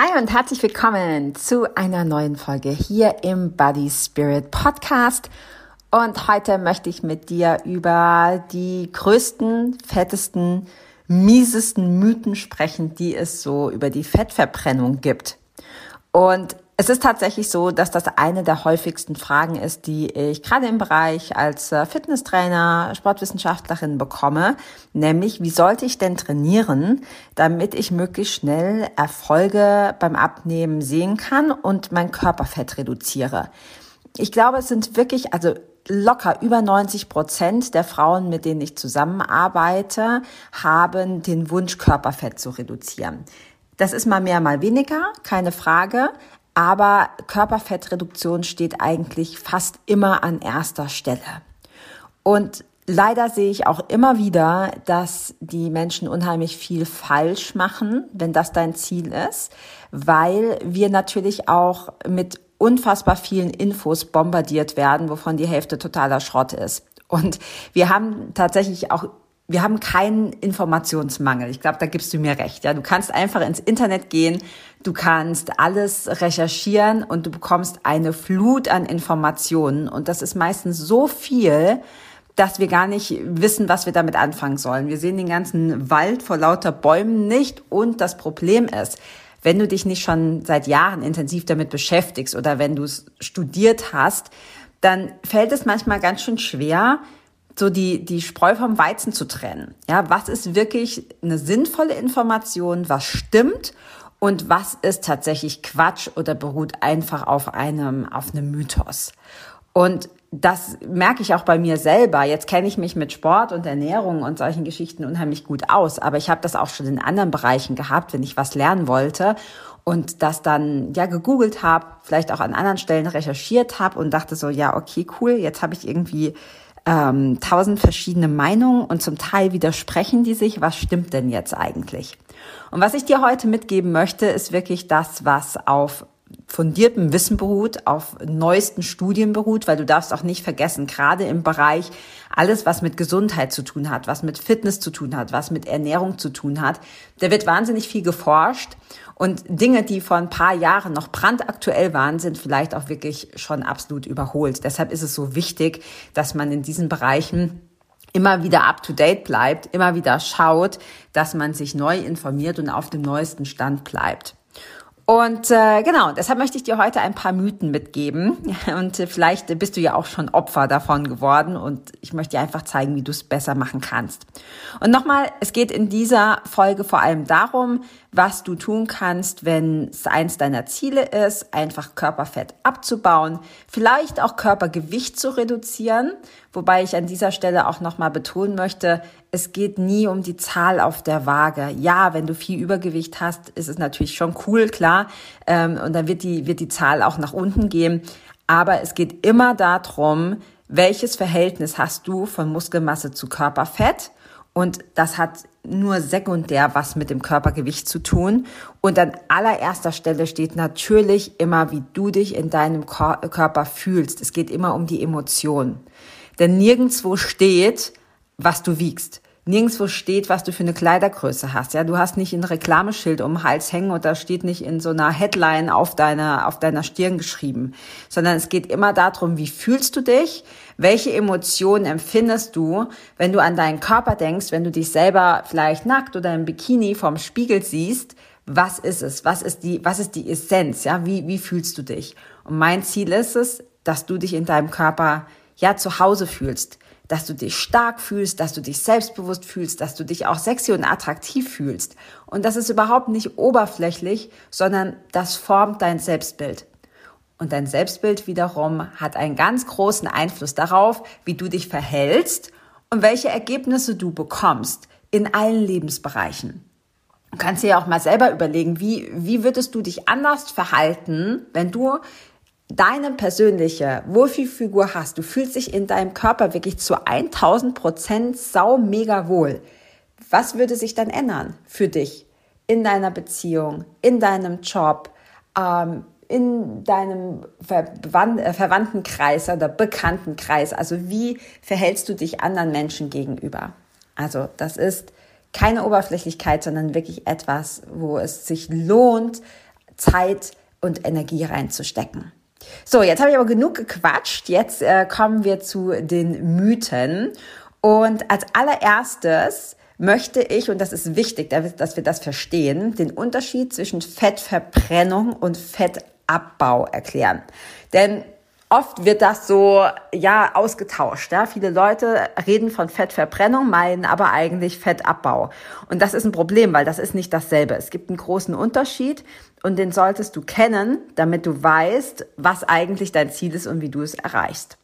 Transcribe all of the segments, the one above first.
Hi und herzlich willkommen zu einer neuen Folge hier im Body Spirit Podcast. Und heute möchte ich mit dir über die größten, fettesten, miesesten Mythen sprechen, die es so über die Fettverbrennung gibt. Und es ist tatsächlich so, dass das eine der häufigsten Fragen ist, die ich gerade im Bereich als äh, Fitnesstrainer, Sportwissenschaftlerin bekomme, nämlich wie sollte ich denn trainieren, damit ich möglichst schnell Erfolge beim Abnehmen sehen kann und mein Körperfett reduziere. Ich glaube, es sind wirklich, also locker über 90 Prozent der Frauen, mit denen ich zusammenarbeite, haben den Wunsch, Körperfett zu reduzieren. Das ist mal mehr, mal weniger, keine Frage. Aber Körperfettreduktion steht eigentlich fast immer an erster Stelle. Und leider sehe ich auch immer wieder, dass die Menschen unheimlich viel falsch machen, wenn das dein Ziel ist, weil wir natürlich auch mit unfassbar vielen Infos bombardiert werden, wovon die Hälfte totaler Schrott ist. Und wir haben tatsächlich auch wir haben keinen Informationsmangel. Ich glaube, da gibst du mir recht. Ja, du kannst einfach ins Internet gehen, du kannst alles recherchieren und du bekommst eine Flut an Informationen. Und das ist meistens so viel, dass wir gar nicht wissen, was wir damit anfangen sollen. Wir sehen den ganzen Wald vor lauter Bäumen nicht. Und das Problem ist, wenn du dich nicht schon seit Jahren intensiv damit beschäftigst oder wenn du es studiert hast, dann fällt es manchmal ganz schön schwer, so die, die Spreu vom Weizen zu trennen. Ja, was ist wirklich eine sinnvolle Information, was stimmt und was ist tatsächlich Quatsch oder beruht einfach auf einem, auf einem Mythos. Und das merke ich auch bei mir selber. Jetzt kenne ich mich mit Sport und Ernährung und solchen Geschichten unheimlich gut aus, aber ich habe das auch schon in anderen Bereichen gehabt, wenn ich was lernen wollte und das dann ja gegoogelt habe, vielleicht auch an anderen Stellen recherchiert habe und dachte so, ja, okay, cool, jetzt habe ich irgendwie ähm, tausend verschiedene Meinungen und zum Teil widersprechen die sich. Was stimmt denn jetzt eigentlich? Und was ich dir heute mitgeben möchte, ist wirklich das, was auf fundiertem Wissen beruht, auf neuesten Studien beruht, weil du darfst auch nicht vergessen, gerade im Bereich alles, was mit Gesundheit zu tun hat, was mit Fitness zu tun hat, was mit Ernährung zu tun hat, da wird wahnsinnig viel geforscht und Dinge, die vor ein paar Jahren noch brandaktuell waren, sind vielleicht auch wirklich schon absolut überholt. Deshalb ist es so wichtig, dass man in diesen Bereichen immer wieder up to date bleibt, immer wieder schaut, dass man sich neu informiert und auf dem neuesten Stand bleibt. Und äh, genau, deshalb möchte ich dir heute ein paar Mythen mitgeben. Und äh, vielleicht bist du ja auch schon Opfer davon geworden. Und ich möchte dir einfach zeigen, wie du es besser machen kannst. Und nochmal, es geht in dieser Folge vor allem darum, was du tun kannst, wenn es eins deiner Ziele ist, einfach Körperfett abzubauen, vielleicht auch Körpergewicht zu reduzieren, wobei ich an dieser Stelle auch nochmal betonen möchte, es geht nie um die Zahl auf der Waage. Ja, wenn du viel Übergewicht hast, ist es natürlich schon cool, klar, ähm, und dann wird die, wird die Zahl auch nach unten gehen, aber es geht immer darum, welches Verhältnis hast du von Muskelmasse zu Körperfett und das hat nur sekundär was mit dem Körpergewicht zu tun. Und an allererster Stelle steht natürlich immer, wie du dich in deinem Körper fühlst. Es geht immer um die Emotion. Denn nirgendwo steht, was du wiegst nirgendwo steht, was du für eine Kleidergröße hast. Ja, du hast nicht ein Reklameschild um den Hals hängen und da steht nicht in so einer Headline auf deiner, auf deiner Stirn geschrieben, sondern es geht immer darum, wie fühlst du dich? Welche Emotionen empfindest du, wenn du an deinen Körper denkst, wenn du dich selber vielleicht nackt oder im Bikini vorm Spiegel siehst? was ist es? Was ist die, was ist die Essenz? Ja, wie, wie fühlst du dich? Und mein Ziel ist es, dass du dich in deinem Körper ja zu Hause fühlst, dass du dich stark fühlst, dass du dich selbstbewusst fühlst, dass du dich auch sexy und attraktiv fühlst. Und das ist überhaupt nicht oberflächlich, sondern das formt dein Selbstbild. Und dein Selbstbild wiederum hat einen ganz großen Einfluss darauf, wie du dich verhältst und welche Ergebnisse du bekommst in allen Lebensbereichen. Du kannst dir ja auch mal selber überlegen, wie, wie würdest du dich anders verhalten, wenn du deine persönliche Wohlfühlfigur hast, du fühlst dich in deinem Körper wirklich zu 1000 Prozent sau mega wohl. Was würde sich dann ändern für dich in deiner Beziehung, in deinem Job, ähm, in deinem äh, Verwandtenkreis oder Bekanntenkreis? Also wie verhältst du dich anderen Menschen gegenüber? Also das ist keine Oberflächlichkeit, sondern wirklich etwas, wo es sich lohnt, Zeit und Energie reinzustecken. So, jetzt habe ich aber genug gequatscht. Jetzt äh, kommen wir zu den Mythen. Und als allererstes möchte ich, und das ist wichtig, dass wir das verstehen, den Unterschied zwischen Fettverbrennung und Fettabbau erklären. Denn Oft wird das so, ja, ausgetauscht. Ja? Viele Leute reden von Fettverbrennung, meinen aber eigentlich Fettabbau. Und das ist ein Problem, weil das ist nicht dasselbe. Es gibt einen großen Unterschied und den solltest du kennen, damit du weißt, was eigentlich dein Ziel ist und wie du es erreichst.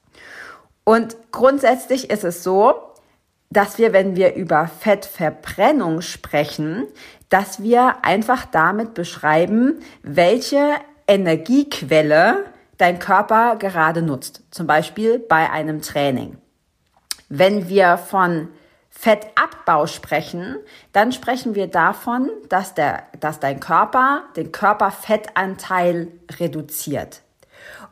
Und grundsätzlich ist es so, dass wir, wenn wir über Fettverbrennung sprechen, dass wir einfach damit beschreiben, welche Energiequelle dein Körper gerade nutzt. Zum Beispiel bei einem Training. Wenn wir von Fettabbau sprechen, dann sprechen wir davon, dass, der, dass dein Körper den Körperfettanteil reduziert.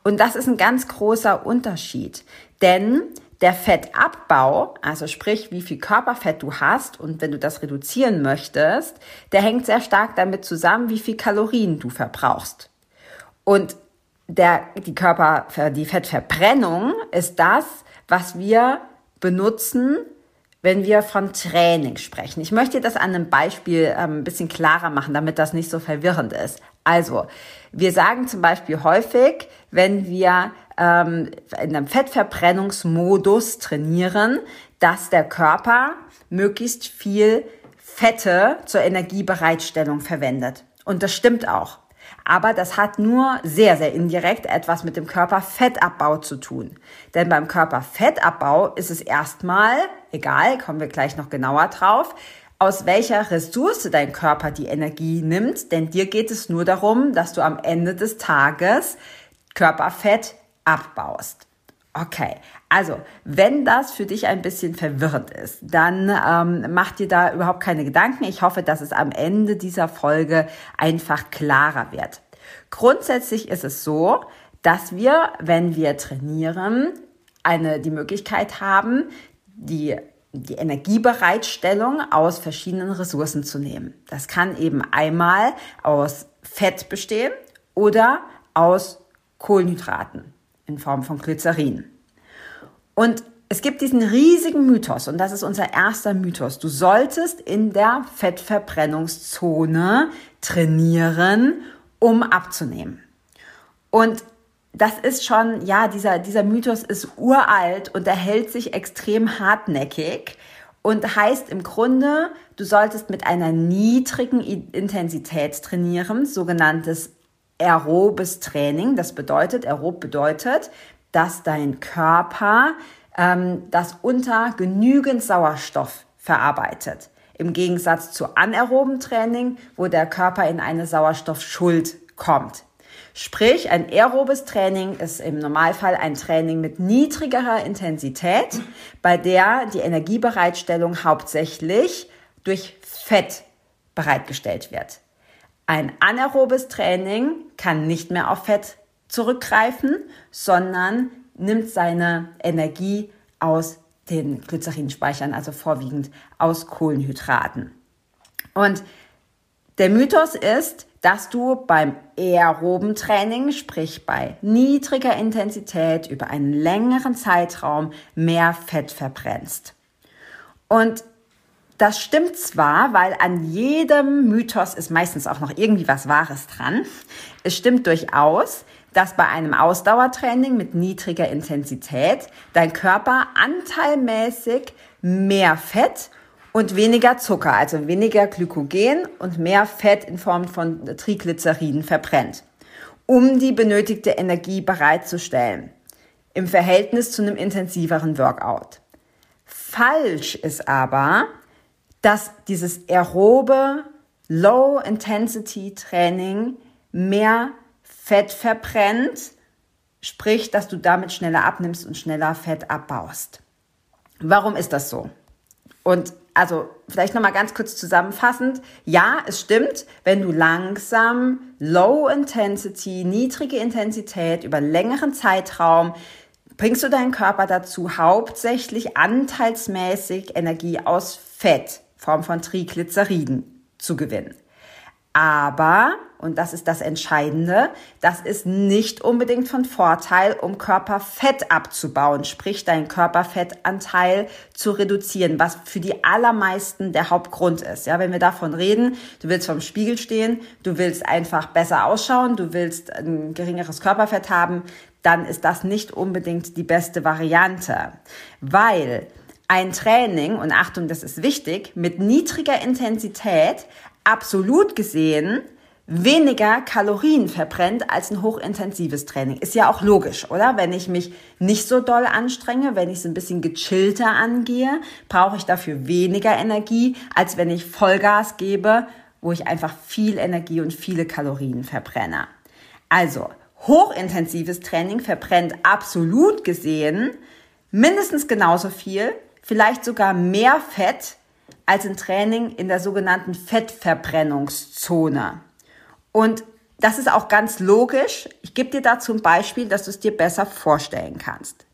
Und das ist ein ganz großer Unterschied, denn der Fettabbau, also sprich, wie viel Körperfett du hast und wenn du das reduzieren möchtest, der hängt sehr stark damit zusammen, wie viel Kalorien du verbrauchst. Und der, die Körper, die Fettverbrennung ist das, was wir benutzen, wenn wir von Training sprechen. Ich möchte das an einem Beispiel ähm, ein bisschen klarer machen, damit das nicht so verwirrend ist. Also, wir sagen zum Beispiel häufig, wenn wir ähm, in einem Fettverbrennungsmodus trainieren, dass der Körper möglichst viel Fette zur Energiebereitstellung verwendet. Und das stimmt auch. Aber das hat nur sehr, sehr indirekt etwas mit dem Körperfettabbau zu tun. Denn beim Körperfettabbau ist es erstmal, egal, kommen wir gleich noch genauer drauf, aus welcher Ressource dein Körper die Energie nimmt, denn dir geht es nur darum, dass du am Ende des Tages Körperfett abbaust. Okay, also wenn das für dich ein bisschen verwirrend ist, dann ähm, mach dir da überhaupt keine Gedanken. Ich hoffe, dass es am Ende dieser Folge einfach klarer wird. Grundsätzlich ist es so, dass wir, wenn wir trainieren, eine, die Möglichkeit haben, die die Energiebereitstellung aus verschiedenen Ressourcen zu nehmen. Das kann eben einmal aus Fett bestehen oder aus Kohlenhydraten in Form von Glycerin. Und es gibt diesen riesigen Mythos und das ist unser erster Mythos. Du solltest in der Fettverbrennungszone trainieren, um abzunehmen. Und das ist schon, ja, dieser, dieser Mythos ist uralt und er hält sich extrem hartnäckig und heißt im Grunde, du solltest mit einer niedrigen Intensität trainieren, sogenanntes aerobes Training. Das bedeutet, aerob bedeutet, dass dein Körper ähm, das unter genügend Sauerstoff verarbeitet. Im Gegensatz zu anaeroben Training, wo der Körper in eine Sauerstoffschuld kommt. Sprich, ein aerobes Training ist im Normalfall ein Training mit niedrigerer Intensität, bei der die Energiebereitstellung hauptsächlich durch Fett bereitgestellt wird. Ein anaerobes Training kann nicht mehr auf Fett zurückgreifen, sondern nimmt seine Energie aus den Glycerinspeichern, also vorwiegend aus Kohlenhydraten. Und der Mythos ist, dass du beim aeroben Training, sprich bei niedriger Intensität über einen längeren Zeitraum mehr Fett verbrennst. Und das stimmt zwar, weil an jedem Mythos ist meistens auch noch irgendwie was Wahres dran. Es stimmt durchaus, dass bei einem Ausdauertraining mit niedriger Intensität dein Körper anteilmäßig mehr Fett und weniger Zucker, also weniger Glykogen und mehr Fett in Form von Triglyceriden verbrennt, um die benötigte Energie bereitzustellen im Verhältnis zu einem intensiveren Workout. Falsch ist aber, dass dieses aerobe Low-Intensity-Training mehr Fett verbrennt, sprich, dass du damit schneller abnimmst und schneller Fett abbaust. Warum ist das so? Und also vielleicht nochmal ganz kurz zusammenfassend. Ja, es stimmt, wenn du langsam, low intensity, niedrige Intensität über längeren Zeitraum bringst du deinen Körper dazu, hauptsächlich anteilsmäßig Energie aus Fett, Form von Triglyceriden, zu gewinnen. Aber, und das ist das Entscheidende, das ist nicht unbedingt von Vorteil, um Körperfett abzubauen, sprich deinen Körperfettanteil zu reduzieren, was für die allermeisten der Hauptgrund ist. Ja, wenn wir davon reden, du willst vom Spiegel stehen, du willst einfach besser ausschauen, du willst ein geringeres Körperfett haben, dann ist das nicht unbedingt die beste Variante, weil ein Training, und Achtung, das ist wichtig, mit niedriger Intensität absolut gesehen weniger Kalorien verbrennt als ein hochintensives Training. Ist ja auch logisch, oder? Wenn ich mich nicht so doll anstrenge, wenn ich es ein bisschen gechillter angehe, brauche ich dafür weniger Energie, als wenn ich Vollgas gebe, wo ich einfach viel Energie und viele Kalorien verbrenne. Also, hochintensives Training verbrennt absolut gesehen mindestens genauso viel, vielleicht sogar mehr Fett als ein Training in der sogenannten Fettverbrennungszone. Und das ist auch ganz logisch. Ich gebe dir dazu ein Beispiel, dass du es dir besser vorstellen kannst.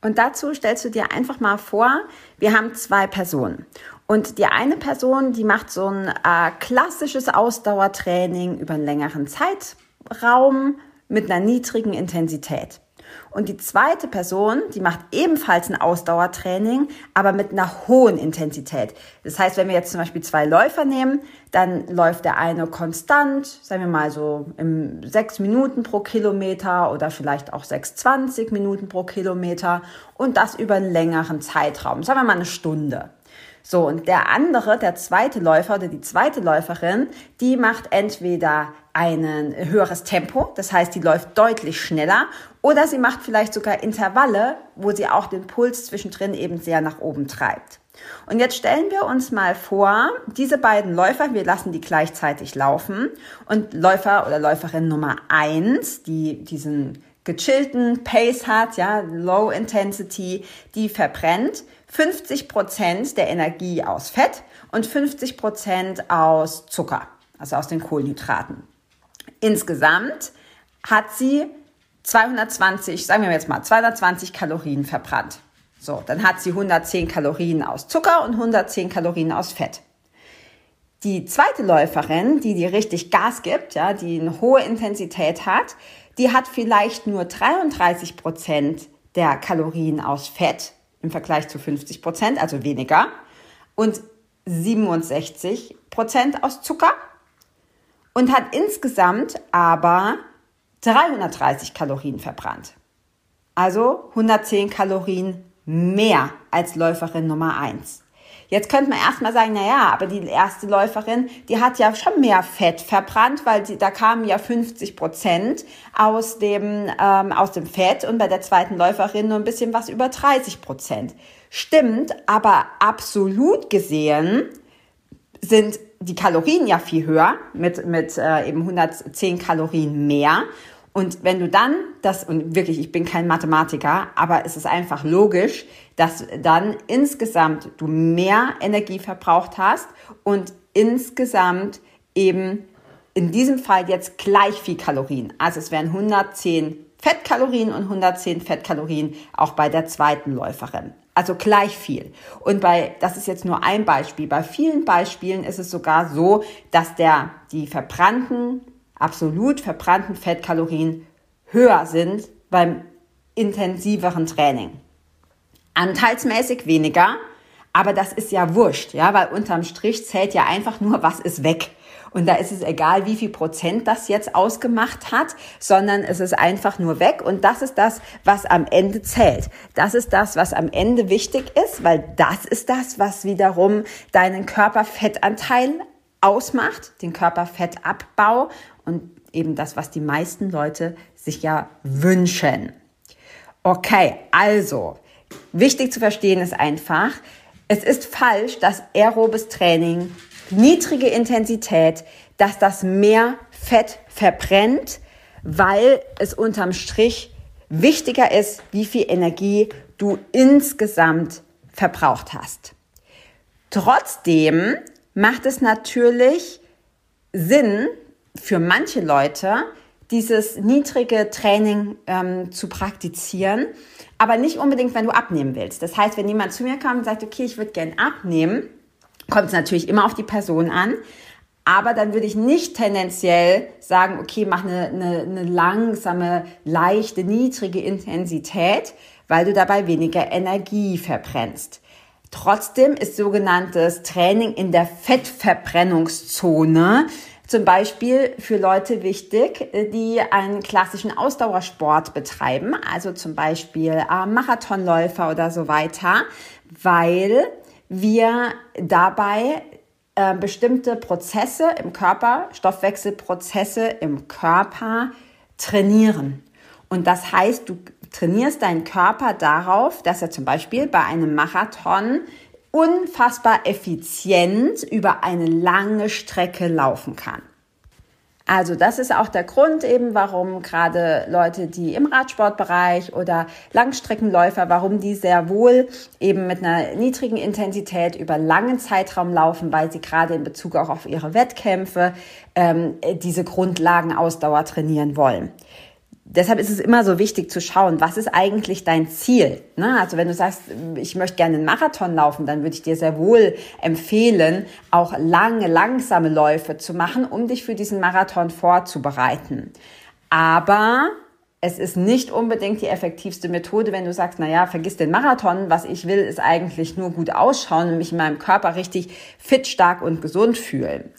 Und dazu stellst du dir einfach mal vor, wir haben zwei Personen. Und die eine Person, die macht so ein äh, klassisches Ausdauertraining über einen längeren Zeitraum mit einer niedrigen Intensität. Und die zweite Person, die macht ebenfalls ein Ausdauertraining, aber mit einer hohen Intensität. Das heißt, wenn wir jetzt zum Beispiel zwei Läufer nehmen, dann läuft der eine konstant, sagen wir mal so im sechs Minuten pro Kilometer oder vielleicht auch 6,20 Minuten pro Kilometer und das über einen längeren Zeitraum, sagen wir mal eine Stunde. So, und der andere, der zweite Läufer oder die zweite Läuferin, die macht entweder ein höheres Tempo, das heißt, die läuft deutlich schneller, oder sie macht vielleicht sogar Intervalle, wo sie auch den Puls zwischendrin eben sehr nach oben treibt. Und jetzt stellen wir uns mal vor, diese beiden Läufer, wir lassen die gleichzeitig laufen und Läufer oder Läuferin Nummer eins, die diesen gechillten Pace hat, ja, Low Intensity, die verbrennt 50 Prozent der Energie aus Fett und 50 Prozent aus Zucker, also aus den Kohlenhydraten. Insgesamt hat sie 220, sagen wir jetzt mal 220 Kalorien verbrannt. So, dann hat sie 110 Kalorien aus Zucker und 110 Kalorien aus Fett. Die zweite Läuferin, die die richtig Gas gibt, ja, die eine hohe Intensität hat, die hat vielleicht nur 33 Prozent der Kalorien aus Fett im Vergleich zu 50 Prozent, also weniger, und 67 Prozent aus Zucker und hat insgesamt aber 330 Kalorien verbrannt. Also 110 Kalorien mehr als Läuferin Nummer 1. Jetzt könnte man erstmal sagen, na ja, aber die erste Läuferin, die hat ja schon mehr Fett verbrannt, weil die, da kamen ja 50 Prozent aus dem, ähm, aus dem Fett und bei der zweiten Läuferin nur ein bisschen was über 30 Prozent. Stimmt, aber absolut gesehen sind die Kalorien ja viel höher, mit, mit äh, eben 110 Kalorien mehr. Und wenn du dann das, und wirklich, ich bin kein Mathematiker, aber es ist einfach logisch, dass dann insgesamt du mehr Energie verbraucht hast und insgesamt eben in diesem Fall jetzt gleich viel Kalorien. Also es wären 110 Fettkalorien und 110 Fettkalorien auch bei der zweiten Läuferin. Also gleich viel. Und bei, das ist jetzt nur ein Beispiel. Bei vielen Beispielen ist es sogar so, dass der, die verbrannten, absolut verbrannten Fettkalorien höher sind beim intensiveren Training. Anteilsmäßig weniger, Aber das ist ja wurscht, ja, weil unterm Strich zählt ja einfach nur, was ist weg. Und da ist es egal, wie viel Prozent das jetzt ausgemacht hat, sondern es ist einfach nur weg. Und das ist das, was am Ende zählt. Das ist das, was am Ende wichtig ist, weil das ist das, was wiederum deinen Körperfettanteil ausmacht, den Körperfettabbau und eben das, was die meisten Leute sich ja wünschen. Okay, also wichtig zu verstehen ist einfach, es ist falsch, dass aerobes Training, niedrige Intensität, dass das mehr Fett verbrennt, weil es unterm Strich wichtiger ist, wie viel Energie du insgesamt verbraucht hast. Trotzdem macht es natürlich Sinn für manche Leute, dieses niedrige Training ähm, zu praktizieren, aber nicht unbedingt, wenn du abnehmen willst. Das heißt, wenn jemand zu mir kommt und sagt, okay, ich würde gern abnehmen, kommt es natürlich immer auf die Person an. Aber dann würde ich nicht tendenziell sagen, okay, mach eine, eine, eine langsame, leichte, niedrige Intensität, weil du dabei weniger Energie verbrennst. Trotzdem ist sogenanntes Training in der Fettverbrennungszone zum Beispiel für Leute wichtig, die einen klassischen Ausdauersport betreiben, also zum Beispiel äh, Marathonläufer oder so weiter, weil wir dabei äh, bestimmte Prozesse im Körper, Stoffwechselprozesse im Körper trainieren. Und das heißt, du trainierst deinen Körper darauf, dass er zum Beispiel bei einem Marathon unfassbar effizient über eine lange Strecke laufen kann. Also das ist auch der Grund eben, warum gerade Leute, die im Radsportbereich oder Langstreckenläufer, warum die sehr wohl eben mit einer niedrigen Intensität über langen Zeitraum laufen, weil sie gerade in Bezug auch auf ihre Wettkämpfe ähm, diese Grundlagenausdauer trainieren wollen deshalb ist es immer so wichtig zu schauen, was ist eigentlich dein Ziel? Ne? Also wenn du sagst, ich möchte gerne einen Marathon laufen, dann würde ich dir sehr wohl empfehlen, auch lange, langsame Läufe zu machen, um dich für diesen Marathon vorzubereiten. Aber es ist nicht unbedingt die effektivste Methode, wenn du sagst, na ja, vergiss den Marathon. Was ich will, ist eigentlich nur gut ausschauen und mich in meinem Körper richtig fit, stark und gesund fühlen.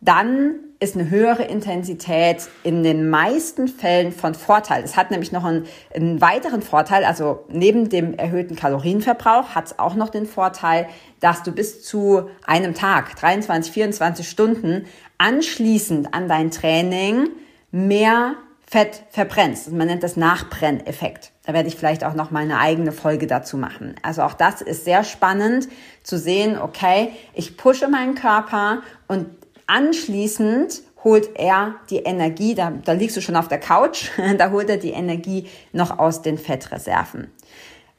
Dann ist eine höhere Intensität in den meisten Fällen von Vorteil. Es hat nämlich noch einen, einen weiteren Vorteil, also neben dem erhöhten Kalorienverbrauch hat es auch noch den Vorteil, dass du bis zu einem Tag, 23, 24 Stunden anschließend an dein Training mehr Fett verbrennst. Man nennt das Nachbrenneffekt. Da werde ich vielleicht auch noch mal eine eigene Folge dazu machen. Also auch das ist sehr spannend zu sehen, okay, ich pushe meinen Körper und Anschließend holt er die Energie, da, da liegst du schon auf der Couch, da holt er die Energie noch aus den Fettreserven.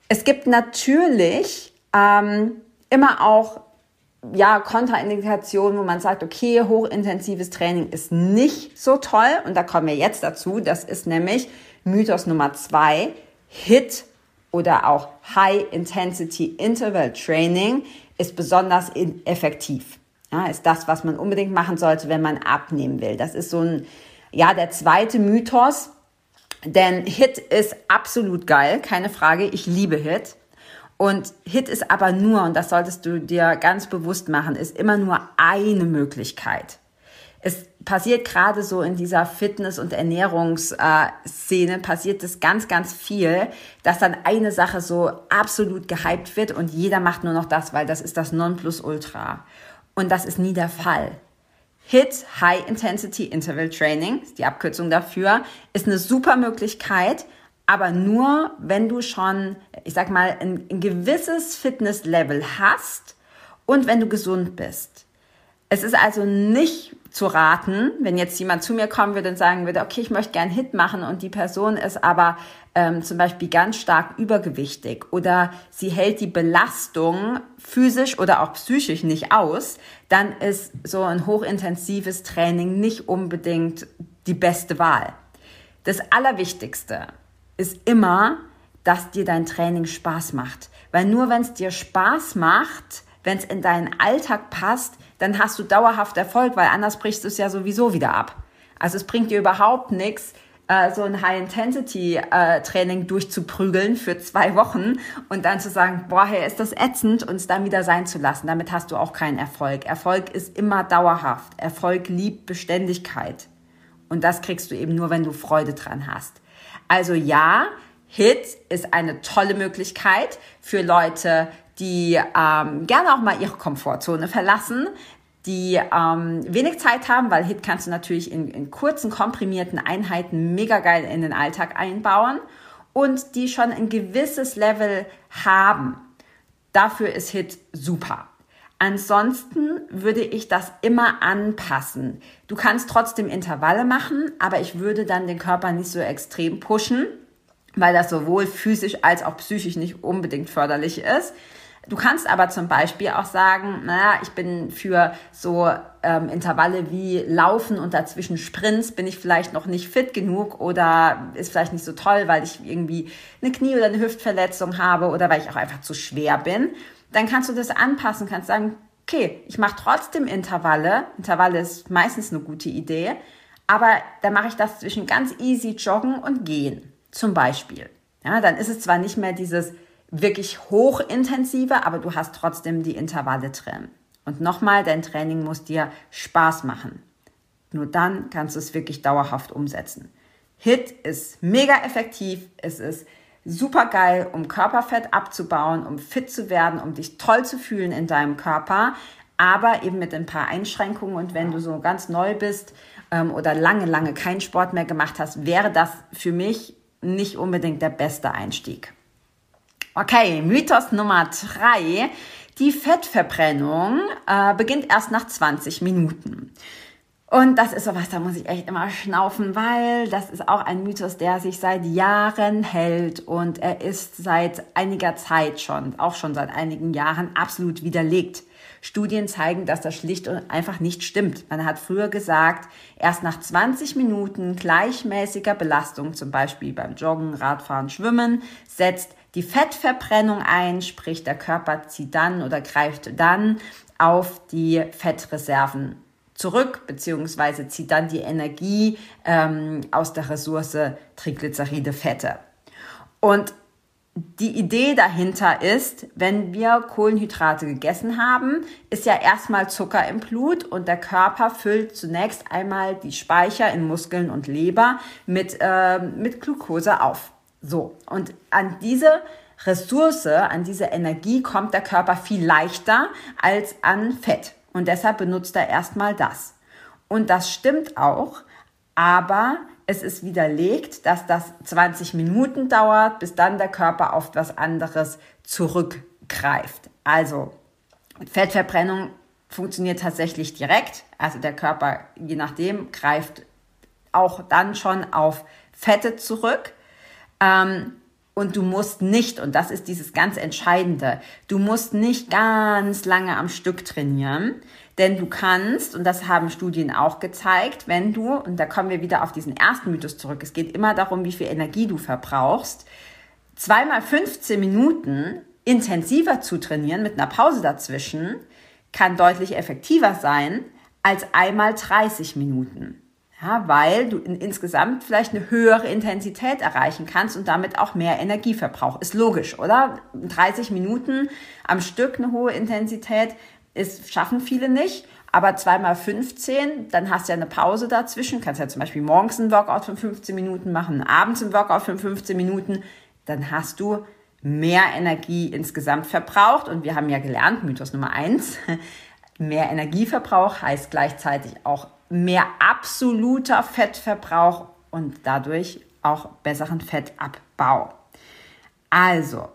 Es gibt natürlich ähm, immer auch ja, Kontraindikationen, wo man sagt, okay, hochintensives Training ist nicht so toll. Und da kommen wir jetzt dazu. Das ist nämlich Mythos Nummer zwei. HIT oder auch High Intensity Interval Training ist besonders effektiv. Ja, ist das, was man unbedingt machen sollte, wenn man abnehmen will. Das ist so ein, ja, der zweite Mythos. Denn Hit ist absolut geil, keine Frage. Ich liebe Hit. Und Hit ist aber nur, und das solltest du dir ganz bewusst machen, ist immer nur eine Möglichkeit. Es passiert gerade so in dieser Fitness- und Ernährungsszene, passiert es ganz, ganz viel, dass dann eine Sache so absolut gehypt wird und jeder macht nur noch das, weil das ist das Nonplusultra. Und das ist nie der Fall. HIT, High Intensity Interval Training, die Abkürzung dafür, ist eine super Möglichkeit, aber nur, wenn du schon, ich sag mal, ein, ein gewisses Fitnesslevel hast und wenn du gesund bist. Es ist also nicht zu raten, wenn jetzt jemand zu mir kommen würde und sagen würde, okay, ich möchte gern Hit machen und die Person ist aber ähm, zum Beispiel ganz stark übergewichtig oder sie hält die Belastung physisch oder auch psychisch nicht aus, dann ist so ein hochintensives Training nicht unbedingt die beste Wahl. Das Allerwichtigste ist immer, dass dir dein Training Spaß macht. Weil nur wenn es dir Spaß macht, wenn es in deinen Alltag passt, dann hast du dauerhaft Erfolg, weil anders brichst du es ja sowieso wieder ab. Also es bringt dir überhaupt nichts, äh, so ein High-Intensity-Training äh, durchzuprügeln für zwei Wochen und dann zu sagen, boah, hey, ist das ätzend und es dann wieder sein zu lassen. Damit hast du auch keinen Erfolg. Erfolg ist immer dauerhaft. Erfolg liebt Beständigkeit. Und das kriegst du eben nur, wenn du Freude dran hast. Also ja, HIT ist eine tolle Möglichkeit für Leute, die ähm, gerne auch mal ihre Komfortzone verlassen, die ähm, wenig Zeit haben, weil HIT kannst du natürlich in, in kurzen, komprimierten Einheiten mega geil in den Alltag einbauen und die schon ein gewisses Level haben. Dafür ist HIT super. Ansonsten würde ich das immer anpassen. Du kannst trotzdem Intervalle machen, aber ich würde dann den Körper nicht so extrem pushen, weil das sowohl physisch als auch psychisch nicht unbedingt förderlich ist. Du kannst aber zum Beispiel auch sagen, naja, ich bin für so ähm, Intervalle wie Laufen und dazwischen Sprints bin ich vielleicht noch nicht fit genug oder ist vielleicht nicht so toll, weil ich irgendwie eine Knie- oder eine Hüftverletzung habe oder weil ich auch einfach zu schwer bin. Dann kannst du das anpassen, kannst sagen, okay, ich mache trotzdem Intervalle. Intervalle ist meistens eine gute Idee, aber dann mache ich das zwischen ganz easy joggen und gehen, zum Beispiel. Ja, dann ist es zwar nicht mehr dieses wirklich hochintensive, aber du hast trotzdem die Intervalle drin. Und nochmal, dein Training muss dir Spaß machen. Nur dann kannst du es wirklich dauerhaft umsetzen. HIT ist mega effektiv, es ist super geil, um Körperfett abzubauen, um fit zu werden, um dich toll zu fühlen in deinem Körper, aber eben mit ein paar Einschränkungen. Und wenn du so ganz neu bist ähm, oder lange, lange keinen Sport mehr gemacht hast, wäre das für mich nicht unbedingt der beste Einstieg. Okay, Mythos Nummer drei. Die Fettverbrennung äh, beginnt erst nach 20 Minuten. Und das ist sowas, da muss ich echt immer schnaufen, weil das ist auch ein Mythos, der sich seit Jahren hält und er ist seit einiger Zeit schon, auch schon seit einigen Jahren absolut widerlegt. Studien zeigen, dass das schlicht und einfach nicht stimmt. Man hat früher gesagt, erst nach 20 Minuten gleichmäßiger Belastung, zum Beispiel beim Joggen, Radfahren, Schwimmen, setzt die Fettverbrennung ein, sprich der Körper zieht dann oder greift dann auf die Fettreserven zurück, beziehungsweise zieht dann die Energie ähm, aus der Ressource Triglyceride Fette. Und die Idee dahinter ist, wenn wir Kohlenhydrate gegessen haben, ist ja erstmal Zucker im Blut und der Körper füllt zunächst einmal die Speicher in Muskeln und Leber mit, äh, mit Glucose auf. So, und an diese Ressource, an diese Energie kommt der Körper viel leichter als an Fett. Und deshalb benutzt er erstmal das. Und das stimmt auch, aber es ist widerlegt, dass das 20 Minuten dauert, bis dann der Körper auf was anderes zurückgreift. Also Fettverbrennung funktioniert tatsächlich direkt. Also der Körper, je nachdem, greift auch dann schon auf Fette zurück. Ähm, und du musst nicht, und das ist dieses ganz Entscheidende, du musst nicht ganz lange am Stück trainieren, denn du kannst, und das haben Studien auch gezeigt, wenn du, und da kommen wir wieder auf diesen ersten Mythos zurück, es geht immer darum, wie viel Energie du verbrauchst, zweimal 15 Minuten intensiver zu trainieren mit einer Pause dazwischen, kann deutlich effektiver sein als einmal 30 Minuten. Ja, weil du in, insgesamt vielleicht eine höhere Intensität erreichen kannst und damit auch mehr Energieverbrauch. Ist logisch, oder? 30 Minuten am Stück eine hohe Intensität ist, schaffen viele nicht. Aber zweimal 15, dann hast du ja eine Pause dazwischen. Kannst ja zum Beispiel morgens einen Workout von 15 Minuten machen, abends einen Workout von 15 Minuten. Dann hast du mehr Energie insgesamt verbraucht. Und wir haben ja gelernt, Mythos Nummer eins, mehr Energieverbrauch heißt gleichzeitig auch mehr absoluter Fettverbrauch und dadurch auch besseren Fettabbau. Also,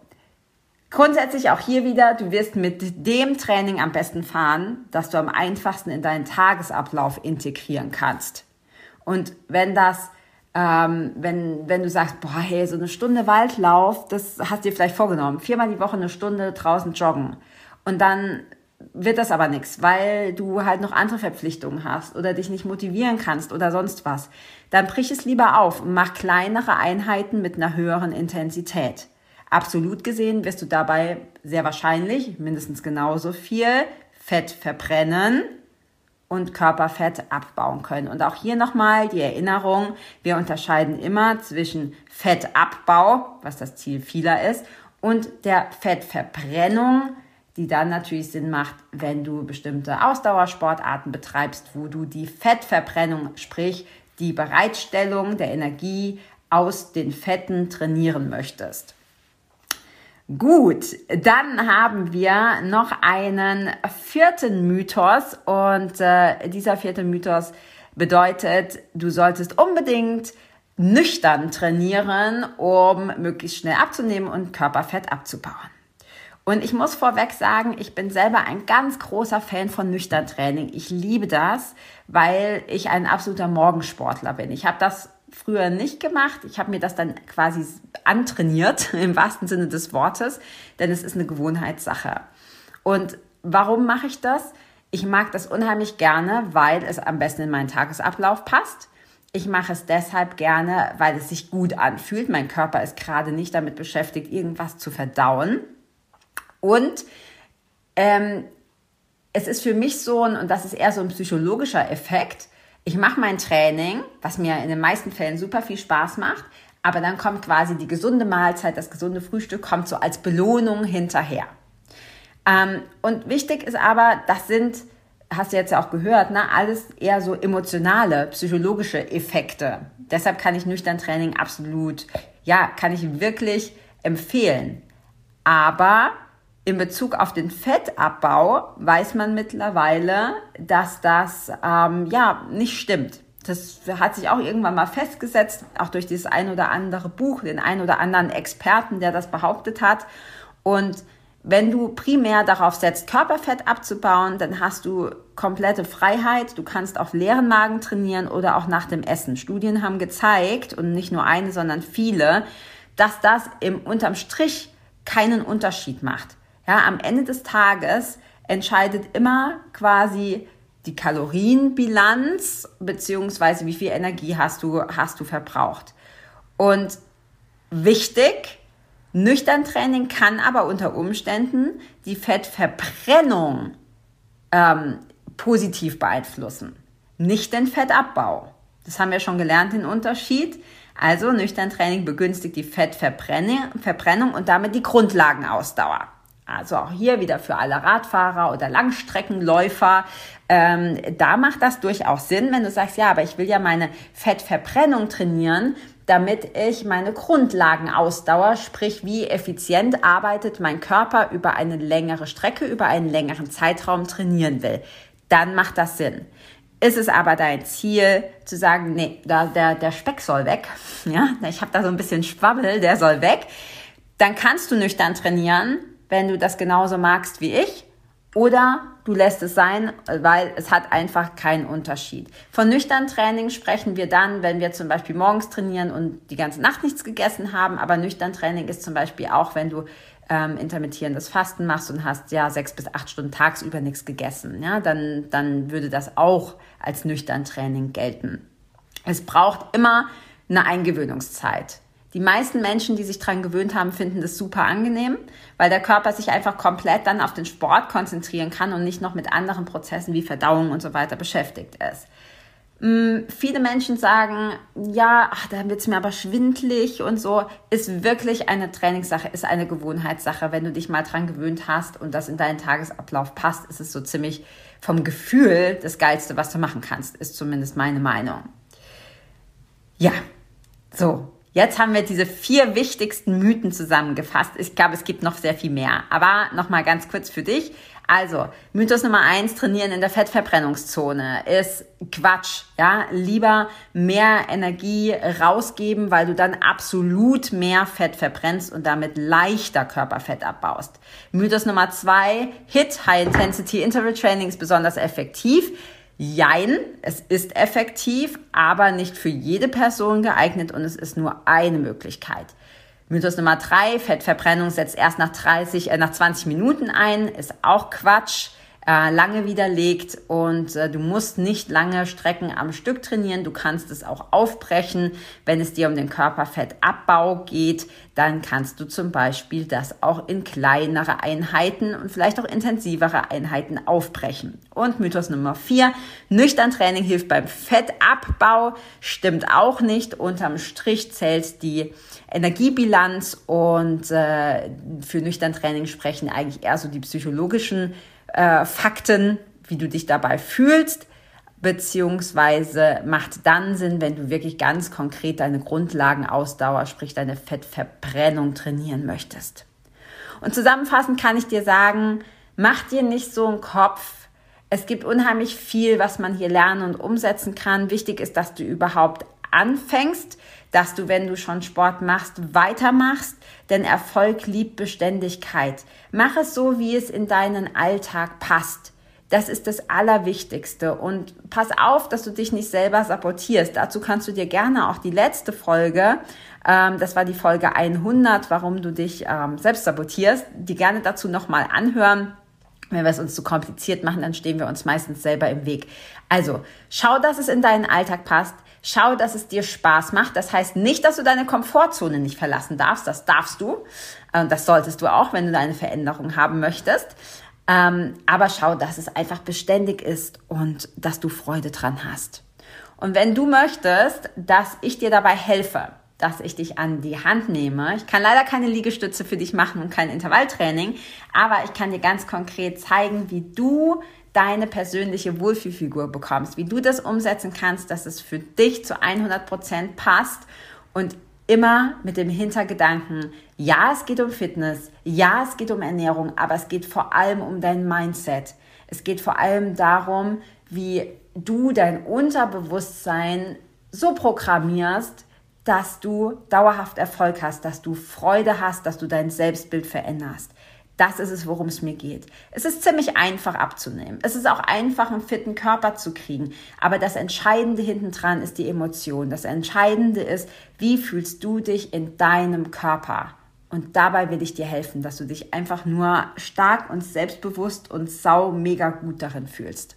grundsätzlich auch hier wieder, du wirst mit dem Training am besten fahren, das du am einfachsten in deinen Tagesablauf integrieren kannst. Und wenn das ähm, wenn, wenn du sagst, boah, hey, so eine Stunde Waldlauf, das hast du dir vielleicht vorgenommen. Viermal die Woche eine Stunde draußen joggen. Und dann wird das aber nichts, weil du halt noch andere Verpflichtungen hast oder dich nicht motivieren kannst oder sonst was. Dann brich es lieber auf und mach kleinere Einheiten mit einer höheren Intensität. Absolut gesehen wirst du dabei sehr wahrscheinlich mindestens genauso viel Fett verbrennen und Körperfett abbauen können. Und auch hier nochmal die Erinnerung, wir unterscheiden immer zwischen Fettabbau, was das Ziel vieler ist, und der Fettverbrennung, die dann natürlich Sinn macht, wenn du bestimmte Ausdauersportarten betreibst, wo du die Fettverbrennung, sprich die Bereitstellung der Energie aus den Fetten trainieren möchtest. Gut, dann haben wir noch einen vierten Mythos und äh, dieser vierte Mythos bedeutet, du solltest unbedingt nüchtern trainieren, um möglichst schnell abzunehmen und Körperfett abzubauen. Und ich muss vorweg sagen, ich bin selber ein ganz großer Fan von nüchtern Training. Ich liebe das, weil ich ein absoluter Morgensportler bin. Ich habe das früher nicht gemacht. Ich habe mir das dann quasi antrainiert, im wahrsten Sinne des Wortes, denn es ist eine Gewohnheitssache. Und warum mache ich das? Ich mag das unheimlich gerne, weil es am besten in meinen Tagesablauf passt. Ich mache es deshalb gerne, weil es sich gut anfühlt. Mein Körper ist gerade nicht damit beschäftigt, irgendwas zu verdauen. Und ähm, es ist für mich so ein, und das ist eher so ein psychologischer Effekt, ich mache mein Training, was mir in den meisten Fällen super viel Spaß macht, aber dann kommt quasi die gesunde Mahlzeit, das gesunde Frühstück kommt so als Belohnung hinterher. Ähm, und wichtig ist aber, das sind, hast du jetzt ja auch gehört, ne, alles eher so emotionale, psychologische Effekte. Deshalb kann ich nüchtern Training absolut, ja, kann ich wirklich empfehlen. Aber in Bezug auf den Fettabbau weiß man mittlerweile, dass das ähm, ja nicht stimmt. Das hat sich auch irgendwann mal festgesetzt, auch durch dieses ein oder andere Buch, den ein oder anderen Experten, der das behauptet hat. Und wenn du primär darauf setzt, Körperfett abzubauen, dann hast du komplette Freiheit. Du kannst auf leeren Magen trainieren oder auch nach dem Essen. Studien haben gezeigt, und nicht nur eine, sondern viele, dass das im unterm Strich keinen Unterschied macht. Ja, am Ende des Tages entscheidet immer quasi die Kalorienbilanz beziehungsweise wie viel Energie hast du, hast du verbraucht. Und wichtig, nüchtern Training kann aber unter Umständen die Fettverbrennung ähm, positiv beeinflussen, nicht den Fettabbau. Das haben wir schon gelernt, den Unterschied. Also nüchtern Training begünstigt die Fettverbrennung und damit die Grundlagenausdauer. Also auch hier wieder für alle Radfahrer oder Langstreckenläufer. Ähm, da macht das durchaus Sinn, wenn du sagst, ja, aber ich will ja meine Fettverbrennung trainieren, damit ich meine Grundlagenausdauer, sprich wie effizient arbeitet mein Körper über eine längere Strecke, über einen längeren Zeitraum trainieren will. Dann macht das Sinn. Ist es aber dein Ziel zu sagen, nee, da, der, der Speck soll weg, ja, ich habe da so ein bisschen Schwabbel, der soll weg, dann kannst du nüchtern trainieren, wenn du das genauso magst wie ich. Oder du lässt es sein, weil es hat einfach keinen Unterschied. Von nüchtern Training sprechen wir dann, wenn wir zum Beispiel morgens trainieren und die ganze Nacht nichts gegessen haben. Aber nüchtern Training ist zum Beispiel auch, wenn du ähm, intermittierendes Fasten machst und hast ja sechs bis acht Stunden tagsüber nichts gegessen. Ja, dann, dann würde das auch als nüchtern Training gelten. Es braucht immer eine Eingewöhnungszeit. Die meisten Menschen, die sich daran gewöhnt haben, finden das super angenehm, weil der Körper sich einfach komplett dann auf den Sport konzentrieren kann und nicht noch mit anderen Prozessen wie Verdauung und so weiter beschäftigt ist. Mm, viele Menschen sagen, ja, ach, da wird's mir aber schwindlig und so. Ist wirklich eine Trainingssache, ist eine Gewohnheitssache. Wenn du dich mal dran gewöhnt hast und das in deinen Tagesablauf passt, ist es so ziemlich vom Gefühl das Geilste, was du machen kannst, ist zumindest meine Meinung. Ja, so, Jetzt haben wir diese vier wichtigsten Mythen zusammengefasst. Ich glaube, es gibt noch sehr viel mehr. Aber nochmal ganz kurz für dich. Also, Mythos Nummer eins, trainieren in der Fettverbrennungszone ist Quatsch. Ja, lieber mehr Energie rausgeben, weil du dann absolut mehr Fett verbrennst und damit leichter Körperfett abbaust. Mythos Nummer zwei, HIT, High Intensity Interval Training ist besonders effektiv. Jein, es ist effektiv, aber nicht für jede Person geeignet und es ist nur eine Möglichkeit. Mythos Nummer drei, Fettverbrennung setzt erst nach 30, äh, nach 20 Minuten ein, ist auch Quatsch. Äh, lange widerlegt und äh, du musst nicht lange Strecken am Stück trainieren. Du kannst es auch aufbrechen. Wenn es dir um den Körperfettabbau geht, dann kannst du zum Beispiel das auch in kleinere Einheiten und vielleicht auch intensivere Einheiten aufbrechen. Und Mythos Nummer vier, nüchtern Training hilft beim Fettabbau, stimmt auch nicht. Unterm Strich zählt die Energiebilanz und äh, für nüchtern Training sprechen eigentlich eher so die psychologischen äh, Fakten, wie du dich dabei fühlst, beziehungsweise macht dann Sinn, wenn du wirklich ganz konkret deine Grundlagenausdauer, sprich deine Fettverbrennung trainieren möchtest. Und zusammenfassend kann ich dir sagen, mach dir nicht so einen Kopf. Es gibt unheimlich viel, was man hier lernen und umsetzen kann. Wichtig ist, dass du überhaupt anfängst, dass du, wenn du schon Sport machst, weitermachst, denn Erfolg liebt Beständigkeit. Mach es so, wie es in deinen Alltag passt. Das ist das Allerwichtigste. Und pass auf, dass du dich nicht selber sabotierst. Dazu kannst du dir gerne auch die letzte Folge, ähm, das war die Folge 100, warum du dich ähm, selbst sabotierst, die gerne dazu nochmal anhören. Wenn wir es uns zu kompliziert machen, dann stehen wir uns meistens selber im Weg. Also, schau, dass es in deinen Alltag passt. Schau, dass es dir Spaß macht. Das heißt nicht, dass du deine Komfortzone nicht verlassen darfst. Das darfst du. Und das solltest du auch, wenn du deine Veränderung haben möchtest. Ähm, aber schau, dass es einfach beständig ist und dass du Freude dran hast. Und wenn du möchtest, dass ich dir dabei helfe, dass ich dich an die Hand nehme. Ich kann leider keine Liegestütze für dich machen und kein Intervalltraining, aber ich kann dir ganz konkret zeigen, wie du deine persönliche Wohlfühlfigur bekommst, wie du das umsetzen kannst, dass es für dich zu 100 Prozent passt und immer mit dem Hintergedanken, ja, es geht um Fitness, ja, es geht um Ernährung, aber es geht vor allem um dein Mindset. Es geht vor allem darum, wie du dein Unterbewusstsein so programmierst, dass du dauerhaft Erfolg hast, dass du Freude hast, dass du dein Selbstbild veränderst. Das ist es, worum es mir geht. Es ist ziemlich einfach abzunehmen. Es ist auch einfach, einen fitten Körper zu kriegen. Aber das Entscheidende hinten dran ist die Emotion. Das Entscheidende ist, wie fühlst du dich in deinem Körper? Und dabei will ich dir helfen, dass du dich einfach nur stark und selbstbewusst und sau mega gut darin fühlst.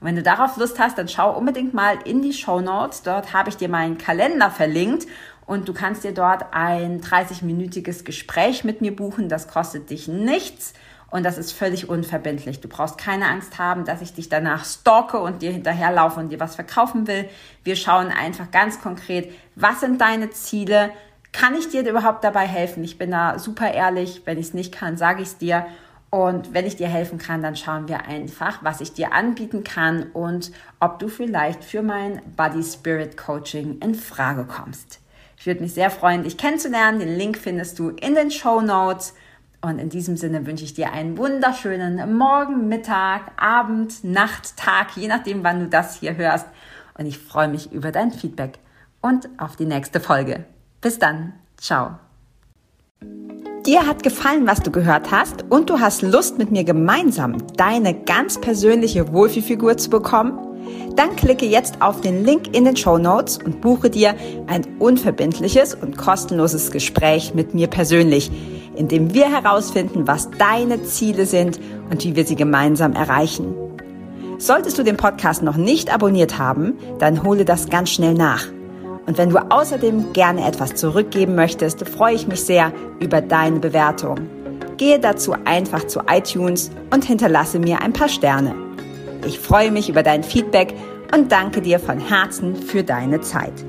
Und wenn du darauf Lust hast, dann schau unbedingt mal in die Show Notes. Dort habe ich dir meinen Kalender verlinkt und du kannst dir dort ein 30-minütiges Gespräch mit mir buchen. Das kostet dich nichts und das ist völlig unverbindlich. Du brauchst keine Angst haben, dass ich dich danach stalke und dir hinterherlaufe und dir was verkaufen will. Wir schauen einfach ganz konkret, was sind deine Ziele? Kann ich dir überhaupt dabei helfen? Ich bin da super ehrlich. Wenn ich es nicht kann, sage ich es dir. Und wenn ich dir helfen kann, dann schauen wir einfach, was ich dir anbieten kann und ob du vielleicht für mein Body Spirit Coaching in Frage kommst. Ich würde mich sehr freuen, dich kennenzulernen. Den Link findest du in den Show Notes. Und in diesem Sinne wünsche ich dir einen wunderschönen Morgen, Mittag, Abend, Nacht, Tag, je nachdem, wann du das hier hörst. Und ich freue mich über dein Feedback und auf die nächste Folge. Bis dann. Ciao. Dir hat gefallen, was du gehört hast und du hast Lust, mit mir gemeinsam deine ganz persönliche Wohlfühlfigur zu bekommen? Dann klicke jetzt auf den Link in den Show Notes und buche dir ein unverbindliches und kostenloses Gespräch mit mir persönlich, in dem wir herausfinden, was deine Ziele sind und wie wir sie gemeinsam erreichen. Solltest du den Podcast noch nicht abonniert haben, dann hole das ganz schnell nach. Und wenn du außerdem gerne etwas zurückgeben möchtest, freue ich mich sehr über deine Bewertung. Gehe dazu einfach zu iTunes und hinterlasse mir ein paar Sterne. Ich freue mich über dein Feedback und danke dir von Herzen für deine Zeit.